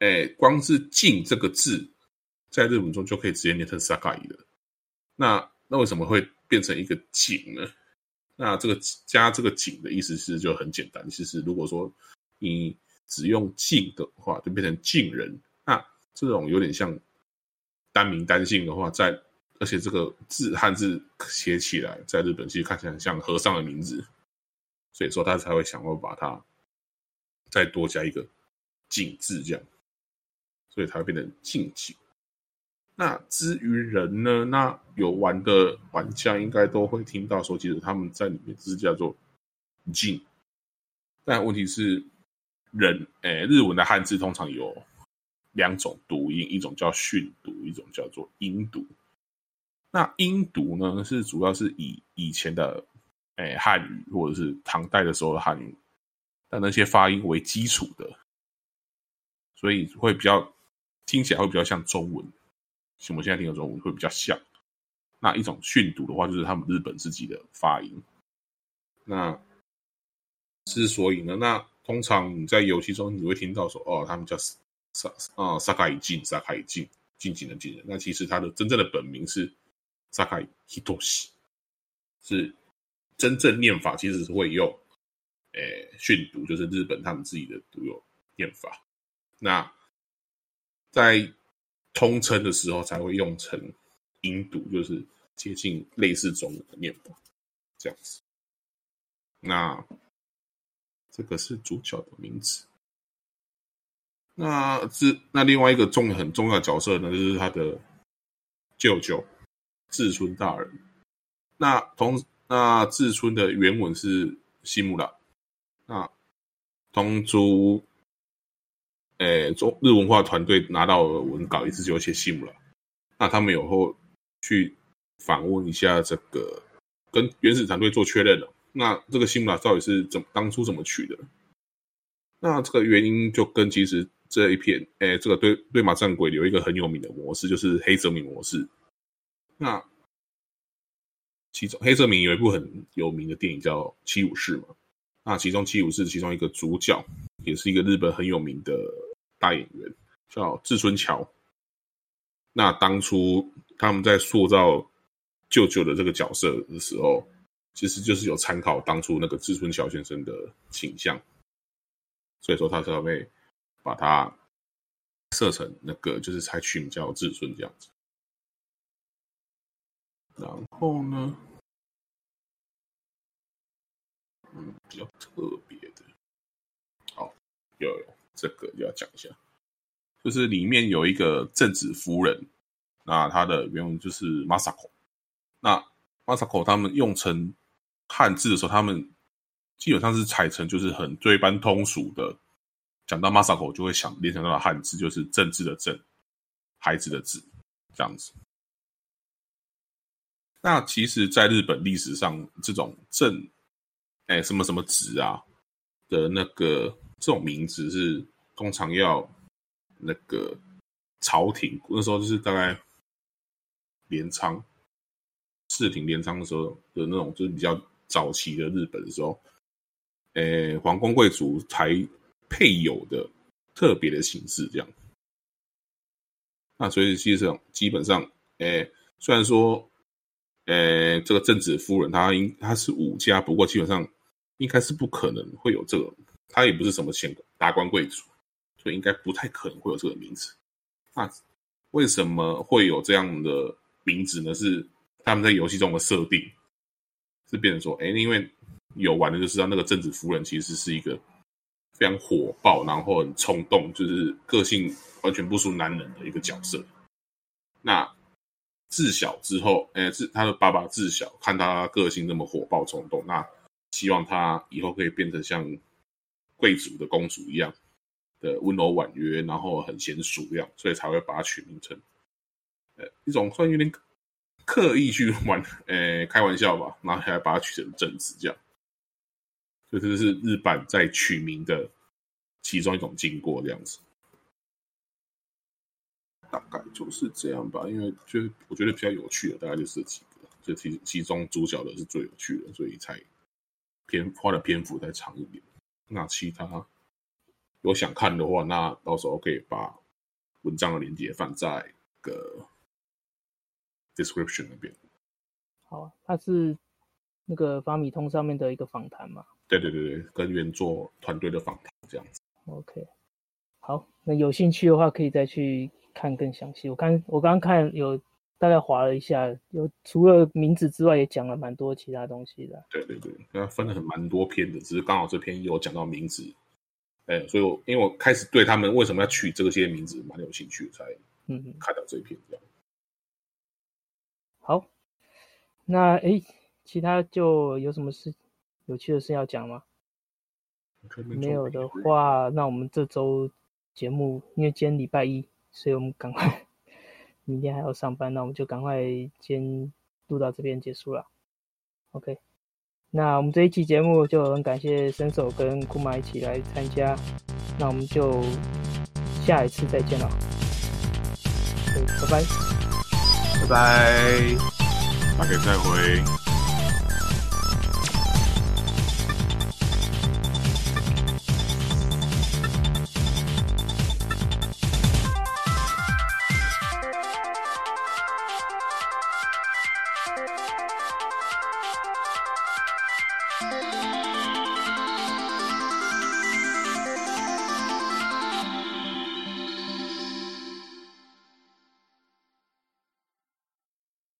哎，光是“近”这个字，在日文中就可以直接念成 Sakai 的。那那为什么会变成一个“景”呢？那这个加这个“景”的意思是就很简单，其实如果说你只用“近”的话，就变成“近人”。那这种有点像单名单姓的话，在而且这个字汉字写起来，在日本其实看起来很像和尚的名字，所以说他才会想要把它再多加一个“井”字，这样，所以才会变成“静景”。那至于人呢？那有玩的玩家应该都会听到说，其实他们在里面是叫做“静”，但问题是人，诶，日文的汉字通常有。两种读音，一种叫训读，一种叫做音读。那音读呢，是主要是以以前的诶、汉语或者是唐代的时候的汉语的那些发音为基础的，所以会比较听起来会比较像中文。像我们现在听的中文会比较像。那一种训读的话，就是他们日本自己的发音。那之所以呢，那通常你在游戏中你会听到说，哦，他们叫。萨啊，萨卡伊进，萨卡伊进，进进的进人。那其实他的真正的本名是萨卡伊希多西，是真正念法其实是会用诶训读，就是日本他们自己的独有念法。那在通称的时候才会用成音读，就是接近类似中文的念法这样子。那这个是主角的名字。那这那另外一个重很重要的角色呢，就是他的舅舅志村大人。那同那志村的原文是西木拉，那同族诶中日文化团队拿到文稿，一直就写西木拉。那他们有后去访问一下这个，跟原始团队做确认了。那这个西木拉到底是怎当初怎么取的？那这个原因就跟其实。这一片，哎，这个对对马战鬼有一个很有名的模式，就是黑泽明模式。那其中黑泽明有一部很有名的电影叫《七武士》嘛，那其中七武士其中一个主角，也是一个日本很有名的大演员，叫志村乔。那当初他们在塑造舅舅的这个角色的时候，其实就是有参考当初那个志村乔先生的形象，所以说他才会。把他设成那个，就是才取名叫志村这样子。然后呢，嗯，比较特别的，好，有有这个要讲一下，就是里面有一个正子夫人，那她的原文就是 Masako，那 Masako 他们用成汉字的时候，他们基本上是采成就是很最一般通俗的，讲到 Masako 就会想联想到汉字就是政治的政，孩子的子，这样子。那其实，在日本历史上，这种正，哎，什么什么职啊的那个这种名字是通常要那个朝廷那时候就是大概镰仓、室町、镰仓的时候的那种，就是比较早期的日本的时候，哎，皇宫贵族才配有的特别的形式，这样。那所以，其实上基本上，哎，虽然说。呃，这个正子夫人，她应她是武家，不过基本上应该是不可能会有这个，她也不是什么显达官贵族，所以应该不太可能会有这个名字。那为什么会有这样的名字呢？是他们在游戏中的设定，是变成说，哎，因为有玩的就知道，那个正子夫人其实是一个非常火爆，然后很冲动，就是个性完全不输男人的一个角色。那自小之后，哎，自他的爸爸自小看他个性那么火爆冲动，那希望他以后可以变成像贵族的公主一样的温柔婉约，然后很贤淑一样，所以才会把他取名成，呃，一种算有点刻意去玩，呃，开玩笑吧，然后还把他取成正子这样，所以这是日版在取名的其中一种经过这样子。大概就是这样吧，因为就是我觉得比较有趣的，大概就是这几个，就其其中主角的是最有趣的，所以才篇花的篇幅再长一点。那其他有想看的话，那到时候可以把文章的链接放在个 description 那边。好，它是那个法米通上面的一个访谈嘛？对对对对，跟原作团队的访谈这样子。OK，好，那有兴趣的话可以再去。看更详细，我看我刚刚看有大概划了一下，有除了名字之外，也讲了蛮多其他东西的。对对对，那分了很蛮多篇的，只是刚好这篇有讲到名字，哎，所以我因为我开始对他们为什么要取这些名字蛮有兴趣，才嗯看到这一篇这样。好，那哎，其他就有什么事有趣的事要讲吗？没有的话，那我们这周节目，因为今天礼拜一。所以我们赶快，明天还要上班，那我们就赶快先录到这边结束了。OK，那我们这一期节目就很感谢伸手跟库玛一起来参加，那我们就下一次再见了。OK，拜拜，拜拜，大家再会。